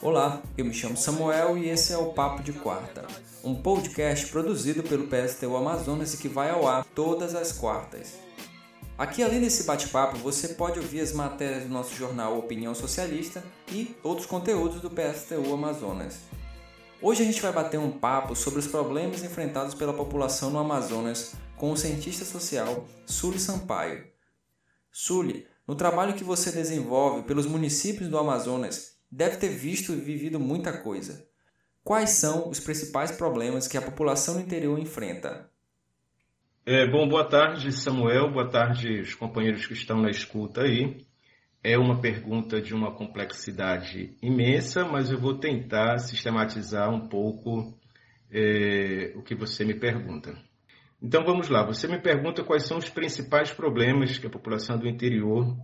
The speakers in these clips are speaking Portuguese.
Olá, eu me chamo Samuel e esse é o Papo de Quarta, um podcast produzido pelo PSTU Amazonas e que vai ao ar todas as quartas. Aqui, além desse bate-papo, você pode ouvir as matérias do nosso jornal Opinião Socialista e outros conteúdos do PSTU Amazonas. Hoje a gente vai bater um papo sobre os problemas enfrentados pela população no Amazonas com o cientista social Sully Sampaio. Sully, no trabalho que você desenvolve pelos municípios do Amazonas, deve ter visto e vivido muita coisa. Quais são os principais problemas que a população do interior enfrenta? É, bom, boa tarde, Samuel. Boa tarde, os companheiros que estão na escuta aí. É uma pergunta de uma complexidade imensa, mas eu vou tentar sistematizar um pouco é, o que você me pergunta. Então vamos lá, você me pergunta quais são os principais problemas que a população do interior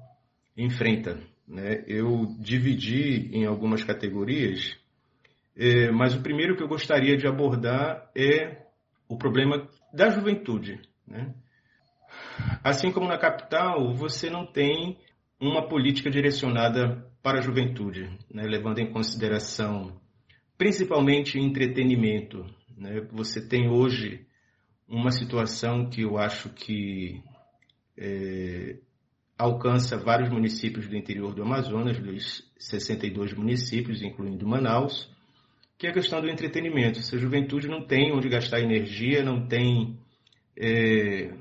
enfrenta. Né? Eu dividi em algumas categorias, é, mas o primeiro que eu gostaria de abordar é o problema da juventude. Né? Assim como na capital, você não tem uma política direcionada para a juventude, né, levando em consideração principalmente entretenimento. Né? Você tem hoje uma situação que eu acho que é, alcança vários municípios do interior do Amazonas, dos 62 municípios, incluindo Manaus, que é a questão do entretenimento. Se a juventude não tem onde gastar energia, não tem é,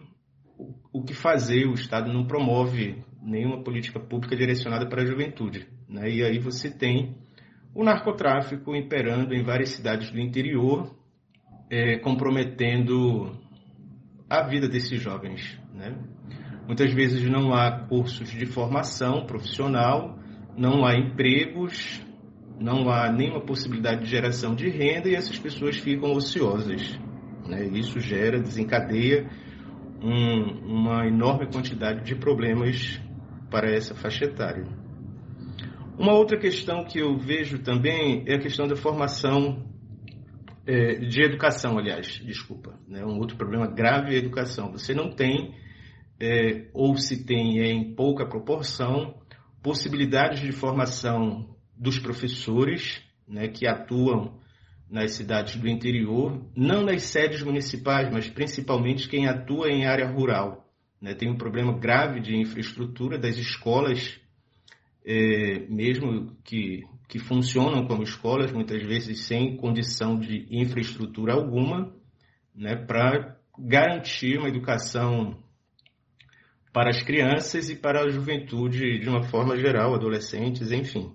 o que fazer, o Estado não promove nenhuma política pública direcionada para a juventude. Né? E aí você tem o narcotráfico imperando em várias cidades do interior, é, comprometendo a vida desses jovens. Né? Muitas vezes não há cursos de formação profissional, não há empregos, não há nenhuma possibilidade de geração de renda e essas pessoas ficam ociosas. Né? Isso gera, desencadeia um, uma enorme quantidade de problemas para essa faixa etária. Uma outra questão que eu vejo também é a questão da formação de educação, aliás, desculpa. Né? Um outro problema grave é a educação. Você não tem, é, ou se tem é em pouca proporção, possibilidades de formação dos professores né, que atuam nas cidades do interior, não nas sedes municipais, mas principalmente quem atua em área rural. Né? Tem um problema grave de infraestrutura das escolas, é, mesmo que, que funcionam como escolas, muitas vezes sem condição de infraestrutura alguma, né? para garantir uma educação para as crianças e para a juventude de uma forma geral, adolescentes, enfim.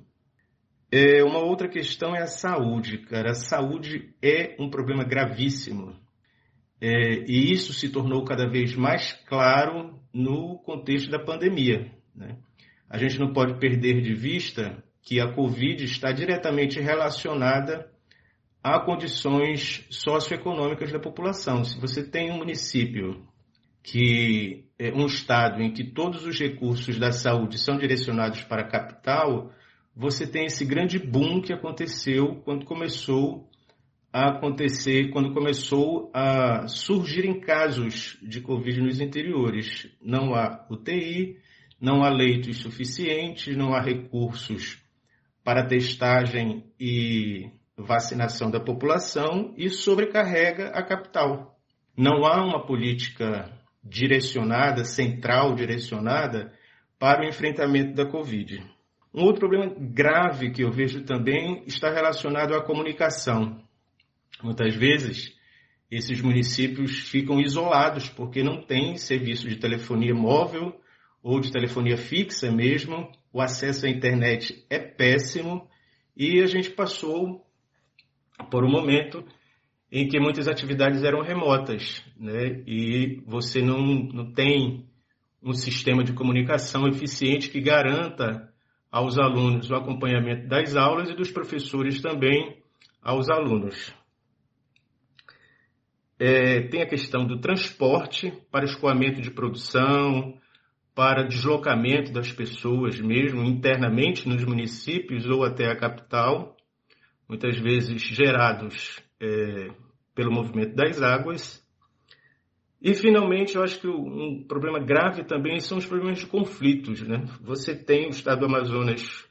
É, uma outra questão é a saúde, cara. A saúde é um problema gravíssimo é, e isso se tornou cada vez mais claro no contexto da pandemia. Né? A gente não pode perder de vista que a Covid está diretamente relacionada a condições socioeconômicas da população. Se você tem um município que é um estado em que todos os recursos da saúde são direcionados para a capital, você tem esse grande boom que aconteceu quando começou a acontecer quando começou a surgirem casos de Covid nos interiores. Não há UTI, não há leitos suficientes, não há recursos para testagem e vacinação da população e sobrecarrega a capital. Não há uma política direcionada, central direcionada para o enfrentamento da Covid. Um outro problema grave que eu vejo também está relacionado à comunicação. Muitas vezes, esses municípios ficam isolados porque não tem serviço de telefonia móvel ou de telefonia fixa mesmo, o acesso à internet é péssimo e a gente passou por um momento em que muitas atividades eram remotas, né? E você não, não tem um sistema de comunicação eficiente que garanta aos alunos o acompanhamento das aulas e dos professores também aos alunos. É, tem a questão do transporte para escoamento de produção, para deslocamento das pessoas mesmo internamente nos municípios ou até a capital, muitas vezes gerados é, pelo movimento das águas. E, finalmente, eu acho que um problema grave também são os problemas de conflitos. Né? Você tem o estado do Amazonas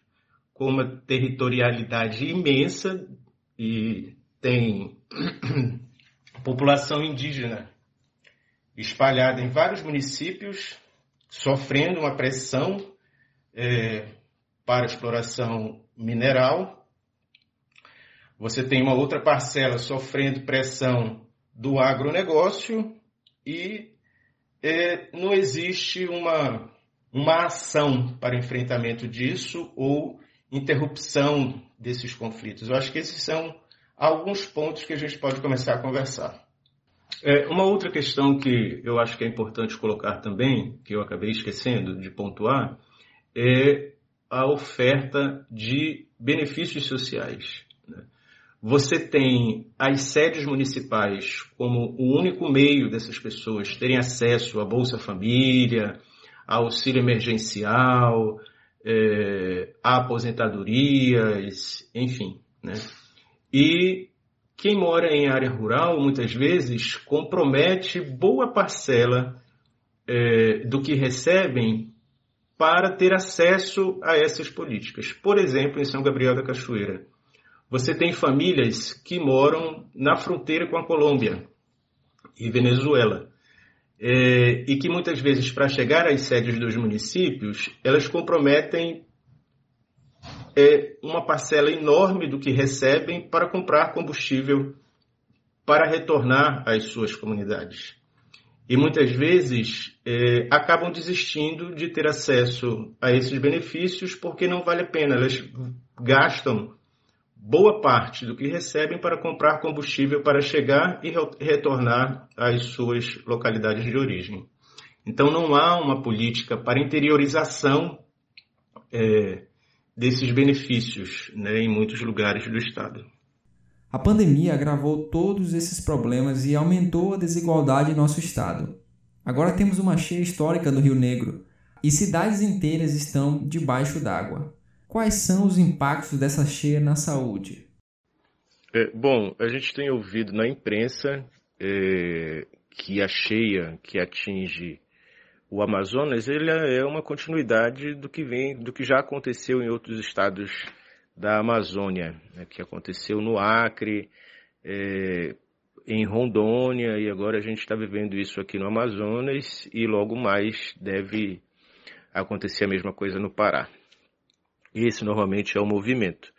com uma territorialidade imensa e tem população indígena espalhada em vários municípios, sofrendo uma pressão é, para exploração mineral. Você tem uma outra parcela sofrendo pressão do agronegócio e é, não existe uma, uma ação para enfrentamento disso ou interrupção desses conflitos. Eu acho que esses são alguns pontos que a gente pode começar a conversar. É, uma outra questão que eu acho que é importante colocar também, que eu acabei esquecendo de pontuar, é a oferta de benefícios sociais. Né? Você tem as sedes municipais como o único meio dessas pessoas terem acesso à Bolsa Família, ao auxílio emergencial, é, a aposentadorias, enfim. Né? E quem mora em área rural, muitas vezes, compromete boa parcela é, do que recebem para ter acesso a essas políticas. Por exemplo, em São Gabriel da Cachoeira, você tem famílias que moram na fronteira com a Colômbia e Venezuela. É, e que muitas vezes, para chegar às sedes dos municípios, elas comprometem é, uma parcela enorme do que recebem para comprar combustível para retornar às suas comunidades. E muitas vezes é, acabam desistindo de ter acesso a esses benefícios porque não vale a pena. Elas gastam boa parte do que recebem para comprar combustível para chegar e retornar às suas localidades de origem. Então não há uma política para interiorização é, desses benefícios né, em muitos lugares do Estado. A pandemia agravou todos esses problemas e aumentou a desigualdade em nosso estado. Agora temos uma cheia histórica no Rio Negro e cidades inteiras estão debaixo d'água. Quais são os impactos dessa cheia na saúde? É, bom, a gente tem ouvido na imprensa é, que a cheia que atinge o Amazonas ele é uma continuidade do que vem, do que já aconteceu em outros estados da Amazônia, né, que aconteceu no Acre, é, em Rondônia e agora a gente está vivendo isso aqui no Amazonas e logo mais deve acontecer a mesma coisa no Pará. Esse normalmente é o movimento.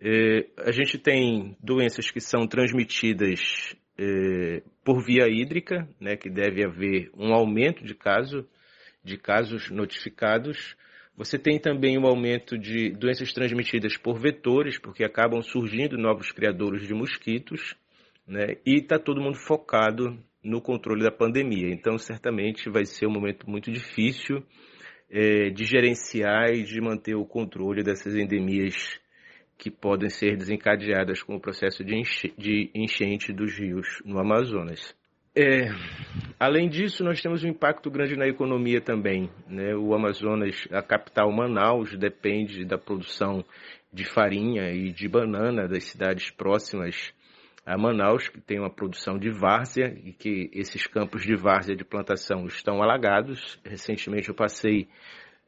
É, a gente tem doenças que são transmitidas é, por via hídrica, né, que deve haver um aumento de, caso, de casos notificados. Você tem também um aumento de doenças transmitidas por vetores, porque acabam surgindo novos criadores de mosquitos, né, e está todo mundo focado no controle da pandemia. Então, certamente vai ser um momento muito difícil é, de gerenciar e de manter o controle dessas endemias que podem ser desencadeadas com o processo de, enche de enchente dos rios no Amazonas. É, além disso, nós temos um impacto grande na economia também. Né? O Amazonas, a capital Manaus, depende da produção de farinha e de banana das cidades próximas a Manaus, que tem uma produção de várzea e que esses campos de várzea de plantação estão alagados. Recentemente eu passei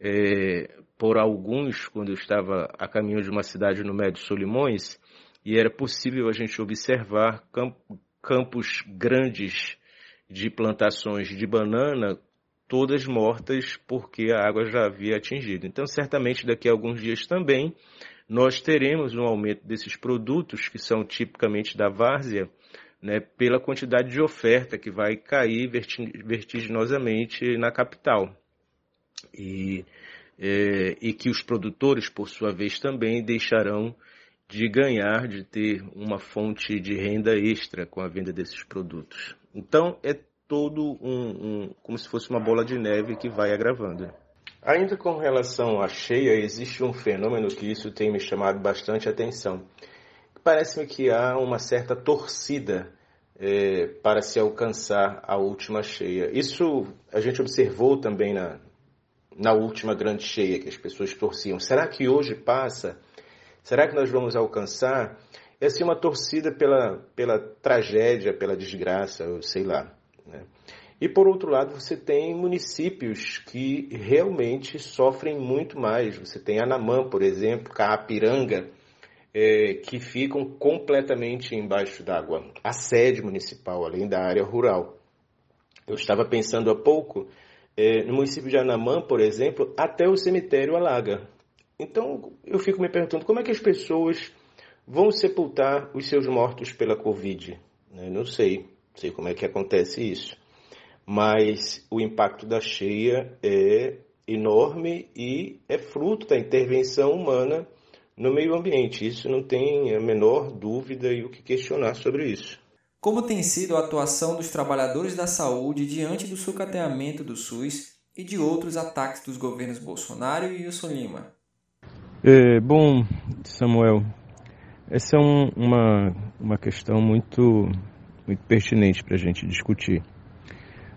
é, por alguns quando eu estava a caminho de uma cidade no Médio Solimões e era possível a gente observar campos grandes de plantações de banana todas mortas porque a água já havia atingido. Então, certamente daqui a alguns dias também nós teremos um aumento desses produtos, que são tipicamente da várzea, né, pela quantidade de oferta que vai cair vertiginosamente na capital. E, é, e que os produtores, por sua vez, também deixarão de ganhar, de ter uma fonte de renda extra com a venda desses produtos. Então, é todo um, um como se fosse uma bola de neve que vai agravando. Ainda com relação à cheia, existe um fenômeno que isso tem me chamado bastante atenção. Parece-me que há uma certa torcida é, para se alcançar a última cheia. Isso a gente observou também na, na última grande cheia, que as pessoas torciam. Será que hoje passa? Será que nós vamos alcançar? É assim uma torcida pela, pela tragédia, pela desgraça, eu sei lá. Né? E por outro lado, você tem municípios que realmente sofrem muito mais. Você tem Anamã, por exemplo, Caapiranga, é, que ficam completamente embaixo d'água. A sede municipal, além da área rural. Eu estava pensando há pouco, é, no município de Anamã, por exemplo, até o cemitério alaga. Então, eu fico me perguntando como é que as pessoas vão sepultar os seus mortos pela Covid. Né? Não sei, não sei como é que acontece isso. Mas o impacto da cheia é enorme e é fruto da intervenção humana no meio ambiente. Isso não tem a menor dúvida e o que questionar sobre isso. Como tem sido a atuação dos trabalhadores da saúde diante do sucateamento do SUS e de outros ataques dos governos Bolsonaro e Wilson Lima? É, bom, Samuel, essa é um, uma, uma questão muito, muito pertinente para a gente discutir.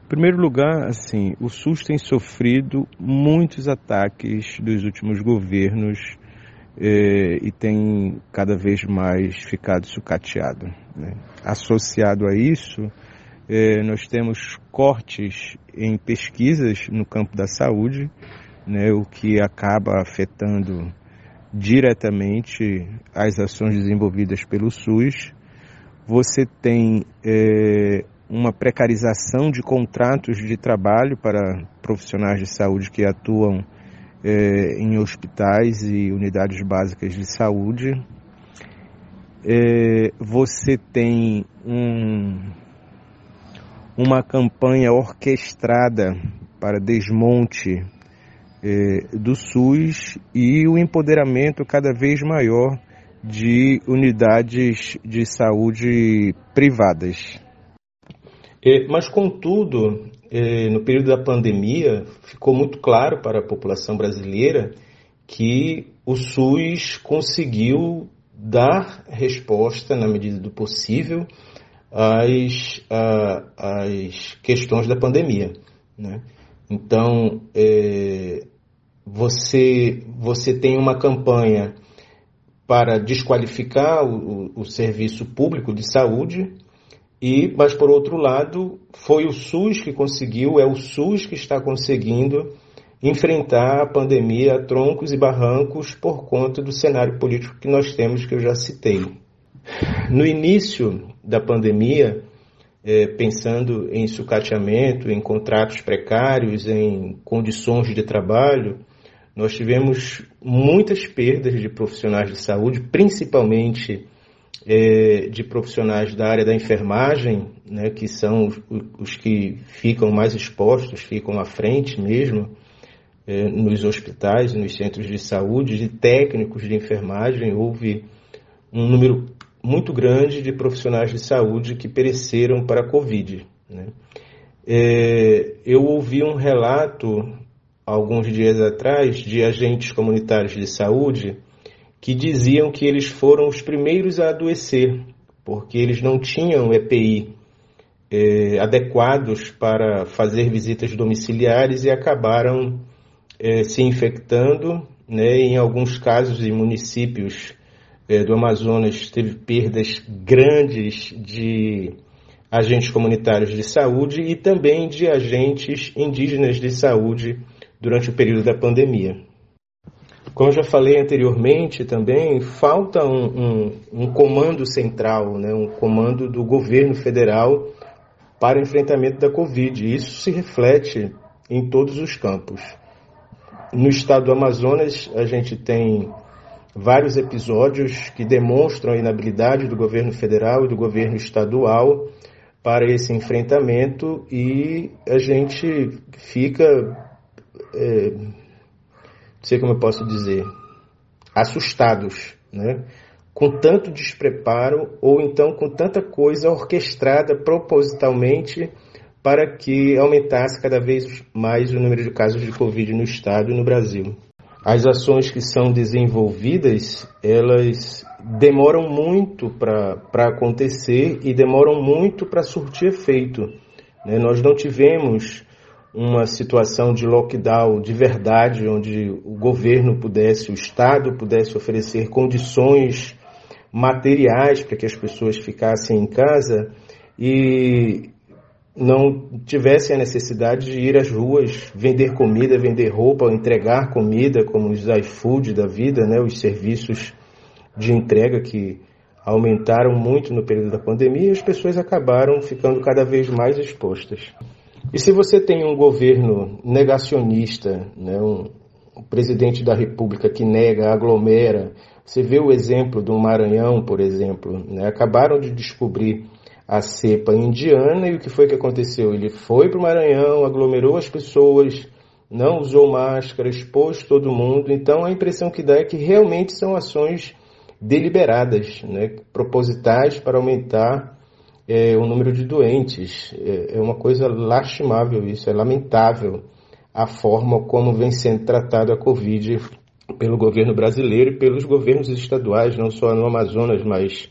Em primeiro lugar, assim, o SUS tem sofrido muitos ataques dos últimos governos eh, e tem cada vez mais ficado sucateado. Né? Associado a isso, eh, nós temos cortes em pesquisas no campo da saúde, né, o que acaba afetando diretamente as ações desenvolvidas pelo SUS. Você tem eh, uma precarização de contratos de trabalho para profissionais de saúde que atuam é, em hospitais e unidades básicas de saúde. É, você tem um, uma campanha orquestrada para desmonte é, do SUS e o empoderamento cada vez maior de unidades de saúde privadas. É, mas, contudo, no período da pandemia, ficou muito claro para a população brasileira que o SUS conseguiu dar resposta, na medida do possível, às, às questões da pandemia. Né? Então, é, você, você tem uma campanha para desqualificar o, o, o serviço público de saúde, e, mas por outro lado, foi o SUS que conseguiu, é o SUS que está conseguindo enfrentar a pandemia a troncos e barrancos por conta do cenário político que nós temos, que eu já citei. No início da pandemia, é, pensando em sucateamento, em contratos precários, em condições de trabalho, nós tivemos muitas perdas de profissionais de saúde, principalmente é, de profissionais da área da enfermagem, né, que são os, os, que ficam mais expostos, ficam à frente mesmo, é, nos hospitais, nos centros de saúde, de técnicos de enfermagem, houve um número muito grande de profissionais de saúde que pereceram para a Covid. Né? É, eu ouvi um relato, alguns dias atrás, de agentes comunitários de saúde que diziam que eles foram os primeiros a adoecer, porque eles não tinham EPI é, adequados para fazer visitas domiciliares e acabaram é, se infectando. Né, em alguns casos, em municípios é, do Amazonas, teve perdas grandes de agentes comunitários de saúde e também de agentes indígenas de saúde durante o período da pandemia. Como já falei anteriormente também, falta um, um, um comando central, né, um comando do governo federal para o enfrentamento da Covid. Isso se reflete em todos os campos. No estado do Amazonas, a gente tem vários episódios que demonstram a inabilidade do governo federal e do governo estadual para esse enfrentamento e a gente fica é, sei como eu posso dizer, assustados, né? com tanto despreparo ou então com tanta coisa orquestrada propositalmente para que aumentasse cada vez mais o número de casos de Covid no estado e no Brasil. As ações que são desenvolvidas, elas demoram muito para acontecer e demoram muito para surtir efeito. Né? Nós não tivemos uma situação de lockdown de verdade, onde o governo pudesse, o Estado pudesse oferecer condições materiais para que as pessoas ficassem em casa e não tivessem a necessidade de ir às ruas, vender comida, vender roupa, entregar comida, como os iFood da vida, né, os serviços de entrega que aumentaram muito no período da pandemia e as pessoas acabaram ficando cada vez mais expostas. E se você tem um governo negacionista, né, um, um presidente da República que nega, aglomera, você vê o exemplo do Maranhão, por exemplo, né, acabaram de descobrir a cepa indiana e o que foi que aconteceu? Ele foi para o Maranhão, aglomerou as pessoas, não usou máscara, expôs todo mundo. Então a impressão que dá é que realmente são ações deliberadas, né, propositais para aumentar é, o número de doentes. É, é uma coisa lastimável isso, é lamentável a forma como vem sendo tratada a Covid pelo governo brasileiro e pelos governos estaduais, não só no Amazonas, mas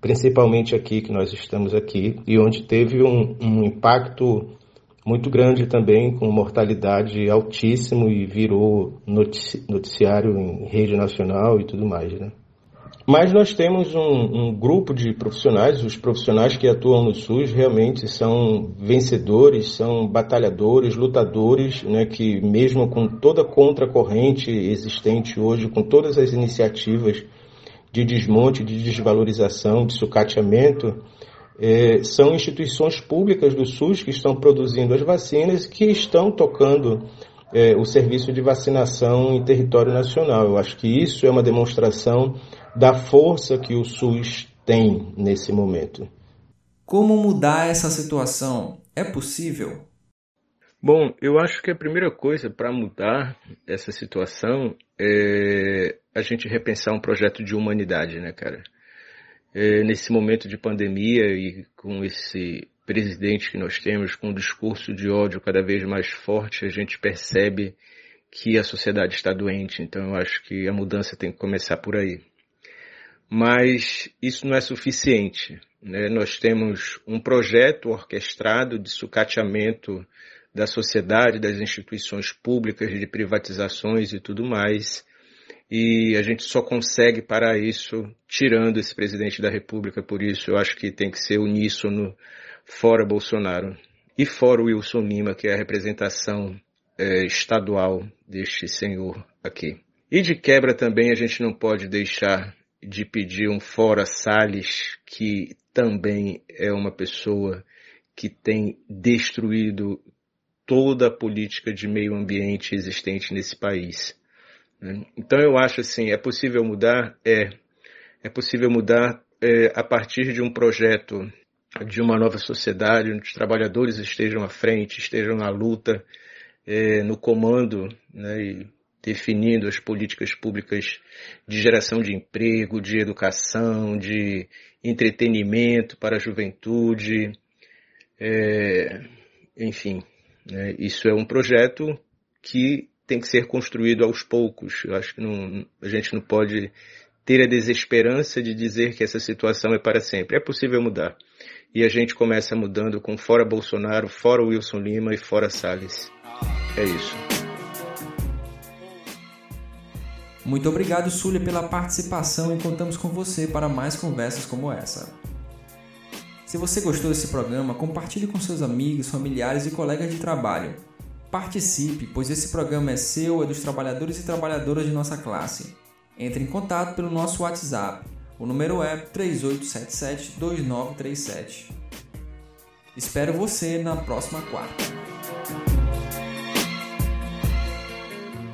principalmente aqui que nós estamos aqui, e onde teve um, um impacto muito grande também, com mortalidade altíssimo e virou noticiário em rede nacional e tudo mais, né? Mas nós temos um, um, grupo de profissionais, os profissionais que atuam no SUS realmente são vencedores, são batalhadores, lutadores, né, que mesmo com toda a contracorrente existente hoje, com todas as iniciativas de desmonte, de desvalorização, de sucateamento, é, são instituições públicas do SUS que estão produzindo as vacinas que estão tocando é, o serviço de vacinação em território nacional. Eu acho que isso é uma demonstração da força que o SUS tem nesse momento. Como mudar essa situação? É possível? Bom, eu acho que a primeira coisa para mudar essa situação é a gente repensar um projeto de humanidade, né, cara? É, nesse momento de pandemia e com esse presidente que nós temos, com um discurso de ódio cada vez mais forte, a gente percebe que a sociedade está doente. Então eu acho que a mudança tem que começar por aí mas isso não é suficiente. Né? Nós temos um projeto orquestrado de sucateamento da sociedade, das instituições públicas, de privatizações e tudo mais, e a gente só consegue parar isso tirando esse presidente da República, por isso eu acho que tem que ser uníssono fora Bolsonaro e fora o Wilson Lima, que é a representação é, estadual deste senhor aqui. E de quebra também a gente não pode deixar de pedir um fora Salles, que também é uma pessoa que tem destruído toda a política de meio ambiente existente nesse país. Né? Então eu acho assim, é possível mudar? É. É possível mudar é, a partir de um projeto de uma nova sociedade, onde os trabalhadores estejam à frente, estejam na luta, é, no comando, né, e definindo as políticas públicas de geração de emprego, de educação, de entretenimento para a juventude, é, enfim, né, isso é um projeto que tem que ser construído aos poucos. Eu acho que não, a gente não pode ter a desesperança de dizer que essa situação é para sempre. É possível mudar. E a gente começa mudando com fora Bolsonaro, fora Wilson Lima e fora Salles. É isso. Muito obrigado, Súlia, pela participação e contamos com você para mais conversas como essa. Se você gostou desse programa, compartilhe com seus amigos, familiares e colegas de trabalho. Participe, pois esse programa é seu, é dos trabalhadores e trabalhadoras de nossa classe. Entre em contato pelo nosso WhatsApp. O número é 3877-2937. Espero você na próxima quarta.